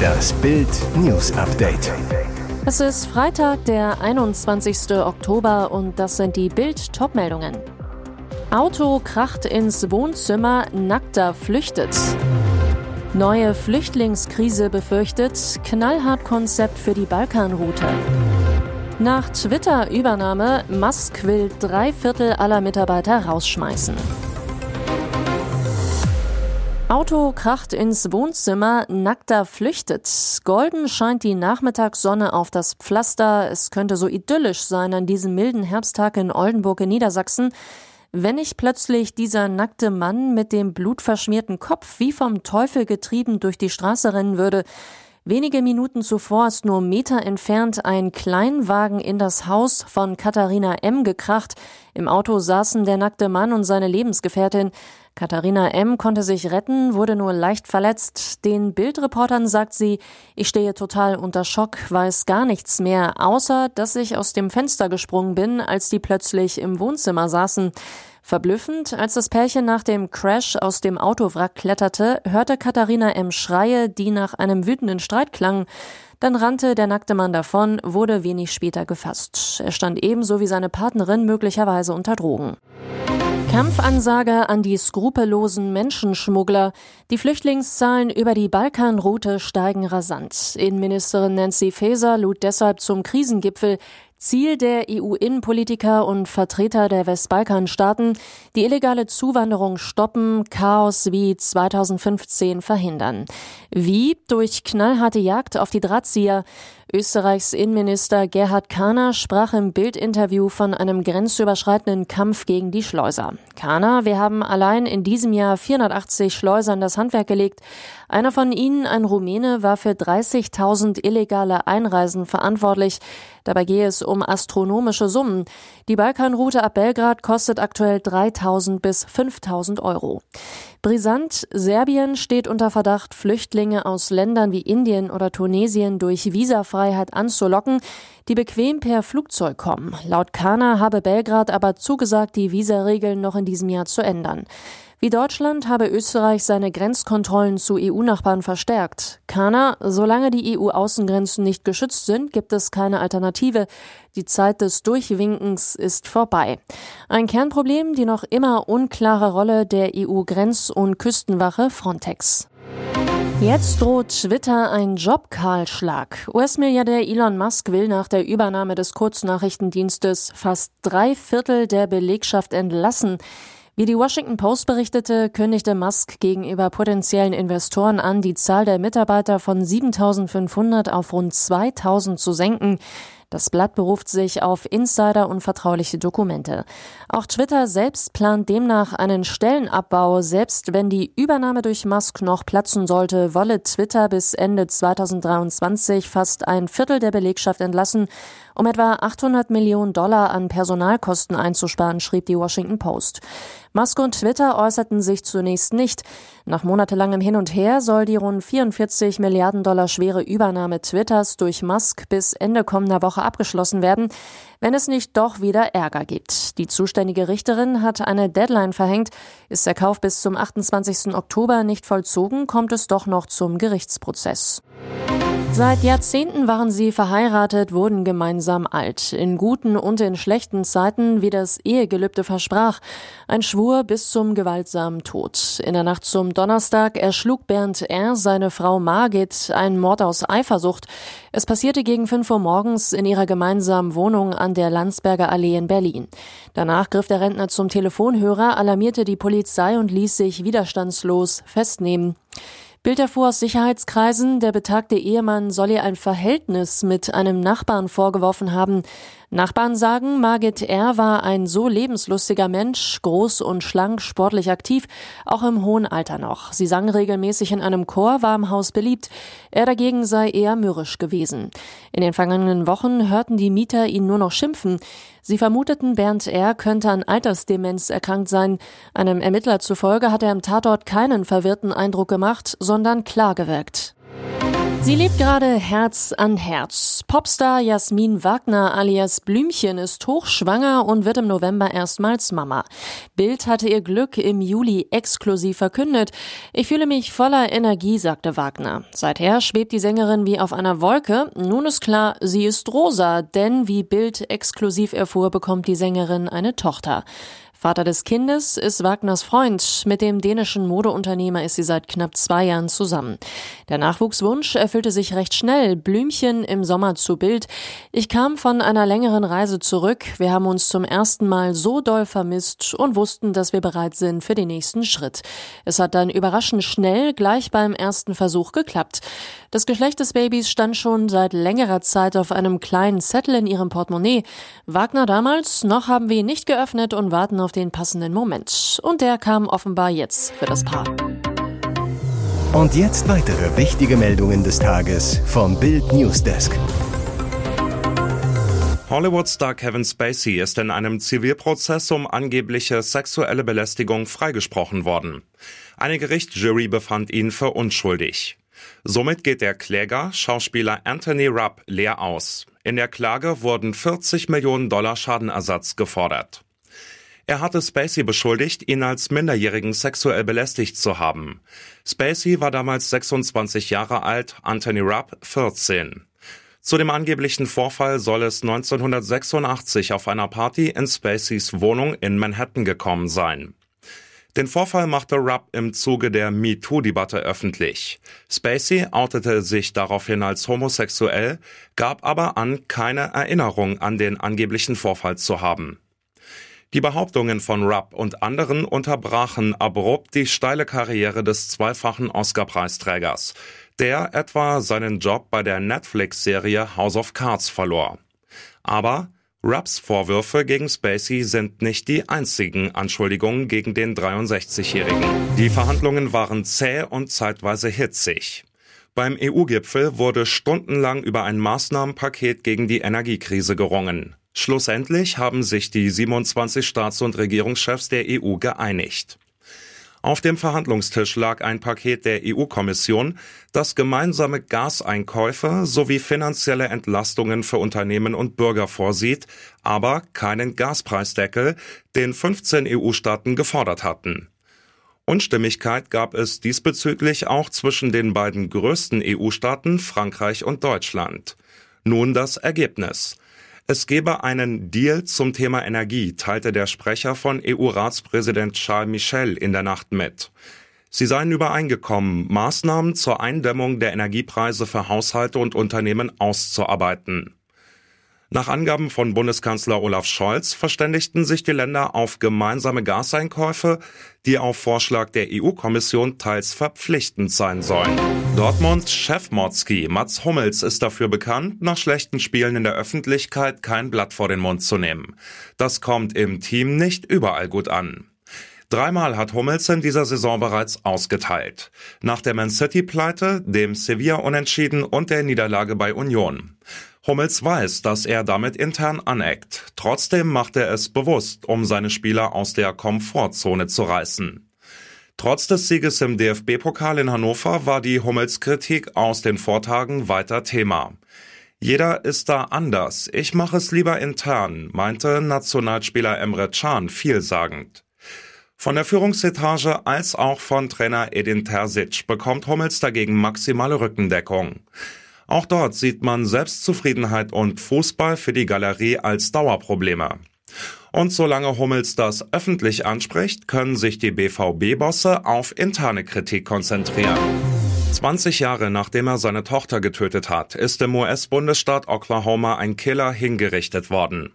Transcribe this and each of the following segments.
Das Bild News Update. Es ist Freitag, der 21. Oktober und das sind die Bild Topmeldungen. Auto kracht ins Wohnzimmer, Nackter flüchtet. Neue Flüchtlingskrise befürchtet, knallhart Konzept für die Balkanroute. Nach Twitter-Übernahme, Musk will drei Viertel aller Mitarbeiter rausschmeißen. Auto kracht ins Wohnzimmer, nackter flüchtet. Golden scheint die Nachmittagssonne auf das Pflaster. Es könnte so idyllisch sein an diesem milden Herbsttag in Oldenburg in Niedersachsen. Wenn nicht plötzlich dieser nackte Mann mit dem blutverschmierten Kopf wie vom Teufel getrieben durch die Straße rennen würde, Wenige Minuten zuvor ist nur Meter entfernt ein Kleinwagen in das Haus von Katharina M. gekracht. Im Auto saßen der nackte Mann und seine Lebensgefährtin. Katharina M. konnte sich retten, wurde nur leicht verletzt. Den Bildreportern sagt sie, ich stehe total unter Schock, weiß gar nichts mehr, außer dass ich aus dem Fenster gesprungen bin, als die plötzlich im Wohnzimmer saßen. Verblüffend, als das Pärchen nach dem Crash aus dem Autowrack kletterte, hörte Katharina M. Schreie, die nach einem wütenden Streit klangen. Dann rannte der nackte Mann davon, wurde wenig später gefasst. Er stand ebenso wie seine Partnerin möglicherweise unter Drogen. Kampfansage an die skrupellosen Menschenschmuggler. Die Flüchtlingszahlen über die Balkanroute steigen rasant. Innenministerin Nancy Faeser lud deshalb zum Krisengipfel Ziel der EU-Innenpolitiker und Vertreter der Westbalkanstaaten, die illegale Zuwanderung stoppen, Chaos wie 2015 verhindern. Wie? Durch knallharte Jagd auf die Drahtzieher. Österreichs Innenminister Gerhard Kahner sprach im Bildinterview von einem grenzüberschreitenden Kampf gegen die Schleuser. Kahner, wir haben allein in diesem Jahr 480 Schleusern das Handwerk gelegt. Einer von ihnen, ein Rumäne, war für 30.000 illegale Einreisen verantwortlich. Dabei gehe es um astronomische Summen. Die Balkanroute ab Belgrad kostet aktuell 3.000 bis 5.000 Euro. Brisant, Serbien steht unter Verdacht, Flüchtlinge aus Ländern wie Indien oder Tunesien durch Visafreiheit anzulocken, die bequem per Flugzeug kommen. Laut Kana habe Belgrad aber zugesagt, die Visaregeln noch in diesem Jahr zu ändern. Wie Deutschland habe Österreich seine Grenzkontrollen zu EU-Nachbarn verstärkt. Kana, solange die EU-Außengrenzen nicht geschützt sind, gibt es keine Alternative. Die Zeit des Durchwinkens ist vorbei. Ein Kernproblem, die noch immer unklare Rolle der EU-Grenz- und Küstenwache Frontex. Jetzt droht Twitter ein Jobkahlschlag. US-Milliardär Elon Musk will nach der Übernahme des Kurznachrichtendienstes fast drei Viertel der Belegschaft entlassen. Wie die Washington Post berichtete, kündigte Musk gegenüber potenziellen Investoren an, die Zahl der Mitarbeiter von 7500 auf rund 2000 zu senken. Das Blatt beruft sich auf Insider und vertrauliche Dokumente. Auch Twitter selbst plant demnach einen Stellenabbau. Selbst wenn die Übernahme durch Musk noch platzen sollte, wolle Twitter bis Ende 2023 fast ein Viertel der Belegschaft entlassen, um etwa 800 Millionen Dollar an Personalkosten einzusparen, schrieb die Washington Post. Musk und Twitter äußerten sich zunächst nicht. Nach monatelangem Hin und Her soll die rund 44 Milliarden Dollar schwere Übernahme Twitters durch Musk bis Ende kommender Woche abgeschlossen werden, wenn es nicht doch wieder Ärger gibt. Die zuständige Richterin hat eine Deadline verhängt. Ist der Kauf bis zum 28. Oktober nicht vollzogen, kommt es doch noch zum Gerichtsprozess. Seit Jahrzehnten waren sie verheiratet, wurden gemeinsam alt. In guten und in schlechten Zeiten, wie das Ehegelübde versprach. Ein Schwur bis zum gewaltsamen Tod. In der Nacht zum Donnerstag erschlug Bernd R. seine Frau Margit, ein Mord aus Eifersucht. Es passierte gegen 5 Uhr morgens in ihrer gemeinsamen Wohnung an der Landsberger Allee in Berlin. Danach griff der Rentner zum Telefonhörer, alarmierte die Polizei und ließ sich widerstandslos festnehmen. Bild erfuhr aus Sicherheitskreisen, der betagte Ehemann soll ihr ein Verhältnis mit einem Nachbarn vorgeworfen haben. Nachbarn sagen, Margit R. war ein so lebenslustiger Mensch, groß und schlank, sportlich aktiv, auch im hohen Alter noch. Sie sang regelmäßig in einem Chor, war im Haus beliebt. Er dagegen sei eher mürrisch gewesen. In den vergangenen Wochen hörten die Mieter ihn nur noch schimpfen. Sie vermuteten, Bernd R. könnte an Altersdemenz erkrankt sein. Einem Ermittler zufolge hat er am Tatort keinen verwirrten Eindruck gemacht, sondern klar gewirkt. Sie lebt gerade Herz an Herz. Popstar Jasmin Wagner alias Blümchen ist hochschwanger und wird im November erstmals Mama. Bild hatte ihr Glück im Juli exklusiv verkündet. Ich fühle mich voller Energie, sagte Wagner. Seither schwebt die Sängerin wie auf einer Wolke. Nun ist klar, sie ist rosa, denn wie Bild exklusiv erfuhr, bekommt die Sängerin eine Tochter. Vater des Kindes ist Wagners Freund. Mit dem dänischen Modeunternehmer ist sie seit knapp zwei Jahren zusammen. Der Nachwuchswunsch erfüllte sich recht schnell. Blümchen im Sommer zu Bild. Ich kam von einer längeren Reise zurück. Wir haben uns zum ersten Mal so doll vermisst und wussten, dass wir bereit sind für den nächsten Schritt. Es hat dann überraschend schnell gleich beim ersten Versuch geklappt. Das Geschlecht des Babys stand schon seit längerer Zeit auf einem kleinen Zettel in ihrem Portemonnaie. Wagner damals, noch haben wir ihn nicht geöffnet und warten auf auf den passenden Moment. Und der kam offenbar jetzt für das Paar. Und jetzt weitere wichtige Meldungen des Tages vom Bild Newsdesk. Hollywood-Star Kevin Spacey ist in einem Zivilprozess um angebliche sexuelle Belästigung freigesprochen worden. Eine Gerichtsjury befand ihn für unschuldig. Somit geht der Kläger, Schauspieler Anthony Rupp, leer aus. In der Klage wurden 40 Millionen Dollar Schadenersatz gefordert. Er hatte Spacey beschuldigt, ihn als Minderjährigen sexuell belästigt zu haben. Spacey war damals 26 Jahre alt, Anthony Rupp 14. Zu dem angeblichen Vorfall soll es 1986 auf einer Party in Spaceys Wohnung in Manhattan gekommen sein. Den Vorfall machte Rupp im Zuge der MeToo-Debatte öffentlich. Spacey outete sich daraufhin als homosexuell, gab aber an, keine Erinnerung an den angeblichen Vorfall zu haben. Die Behauptungen von Rupp und anderen unterbrachen abrupt die steile Karriere des zweifachen Oscar-Preisträgers, der etwa seinen Job bei der Netflix-Serie House of Cards verlor. Aber Rapps Vorwürfe gegen Spacey sind nicht die einzigen Anschuldigungen gegen den 63-Jährigen. Die Verhandlungen waren zäh und zeitweise hitzig. Beim EU-Gipfel wurde stundenlang über ein Maßnahmenpaket gegen die Energiekrise gerungen. Schlussendlich haben sich die 27 Staats- und Regierungschefs der EU geeinigt. Auf dem Verhandlungstisch lag ein Paket der EU-Kommission, das gemeinsame Gaseinkäufe sowie finanzielle Entlastungen für Unternehmen und Bürger vorsieht, aber keinen Gaspreisdeckel, den 15 EU-Staaten gefordert hatten. Unstimmigkeit gab es diesbezüglich auch zwischen den beiden größten EU-Staaten Frankreich und Deutschland. Nun das Ergebnis. Es gebe einen Deal zum Thema Energie, teilte der Sprecher von EU-Ratspräsident Charles Michel in der Nacht mit. Sie seien übereingekommen, Maßnahmen zur Eindämmung der Energiepreise für Haushalte und Unternehmen auszuarbeiten. Nach Angaben von Bundeskanzler Olaf Scholz verständigten sich die Länder auf gemeinsame Gaseinkäufe, die auf Vorschlag der EU-Kommission teils verpflichtend sein sollen. Dortmunds Chef Motzki Mats Hummels ist dafür bekannt, nach schlechten Spielen in der Öffentlichkeit kein Blatt vor den Mund zu nehmen. Das kommt im Team nicht überall gut an. Dreimal hat Hummels in dieser Saison bereits ausgeteilt. Nach der Man City Pleite, dem Sevilla Unentschieden und der Niederlage bei Union. Hummels weiß, dass er damit intern aneckt. Trotzdem macht er es bewusst, um seine Spieler aus der Komfortzone zu reißen. Trotz des Sieges im DFB-Pokal in Hannover war die Hummels-Kritik aus den Vortagen weiter Thema. Jeder ist da anders. Ich mache es lieber intern, meinte Nationalspieler Emre Can vielsagend. Von der Führungsetage als auch von Trainer Edin Terzic bekommt Hummels dagegen maximale Rückendeckung. Auch dort sieht man Selbstzufriedenheit und Fußball für die Galerie als Dauerprobleme. Und solange Hummels das öffentlich anspricht, können sich die BVB-Bosse auf interne Kritik konzentrieren. 20 Jahre nachdem er seine Tochter getötet hat, ist im US-Bundesstaat Oklahoma ein Killer hingerichtet worden.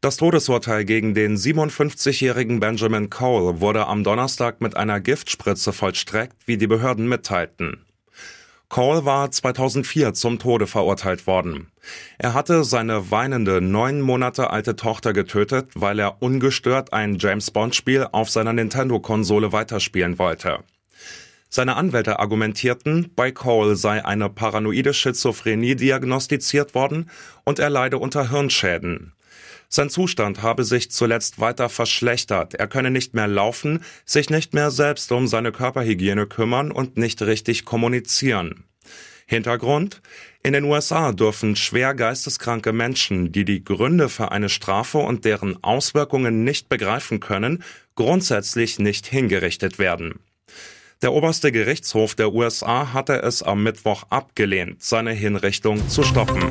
Das Todesurteil gegen den 57-jährigen Benjamin Cole wurde am Donnerstag mit einer Giftspritze vollstreckt, wie die Behörden mitteilten. Cole war 2004 zum Tode verurteilt worden. Er hatte seine weinende neun Monate alte Tochter getötet, weil er ungestört ein James Bond Spiel auf seiner Nintendo-Konsole weiterspielen wollte. Seine Anwälte argumentierten, bei Cole sei eine paranoide Schizophrenie diagnostiziert worden und er leide unter Hirnschäden. Sein Zustand habe sich zuletzt weiter verschlechtert. Er könne nicht mehr laufen, sich nicht mehr selbst um seine Körperhygiene kümmern und nicht richtig kommunizieren. Hintergrund? In den USA dürfen schwer geisteskranke Menschen, die die Gründe für eine Strafe und deren Auswirkungen nicht begreifen können, grundsätzlich nicht hingerichtet werden. Der oberste Gerichtshof der USA hatte es am Mittwoch abgelehnt, seine Hinrichtung zu stoppen.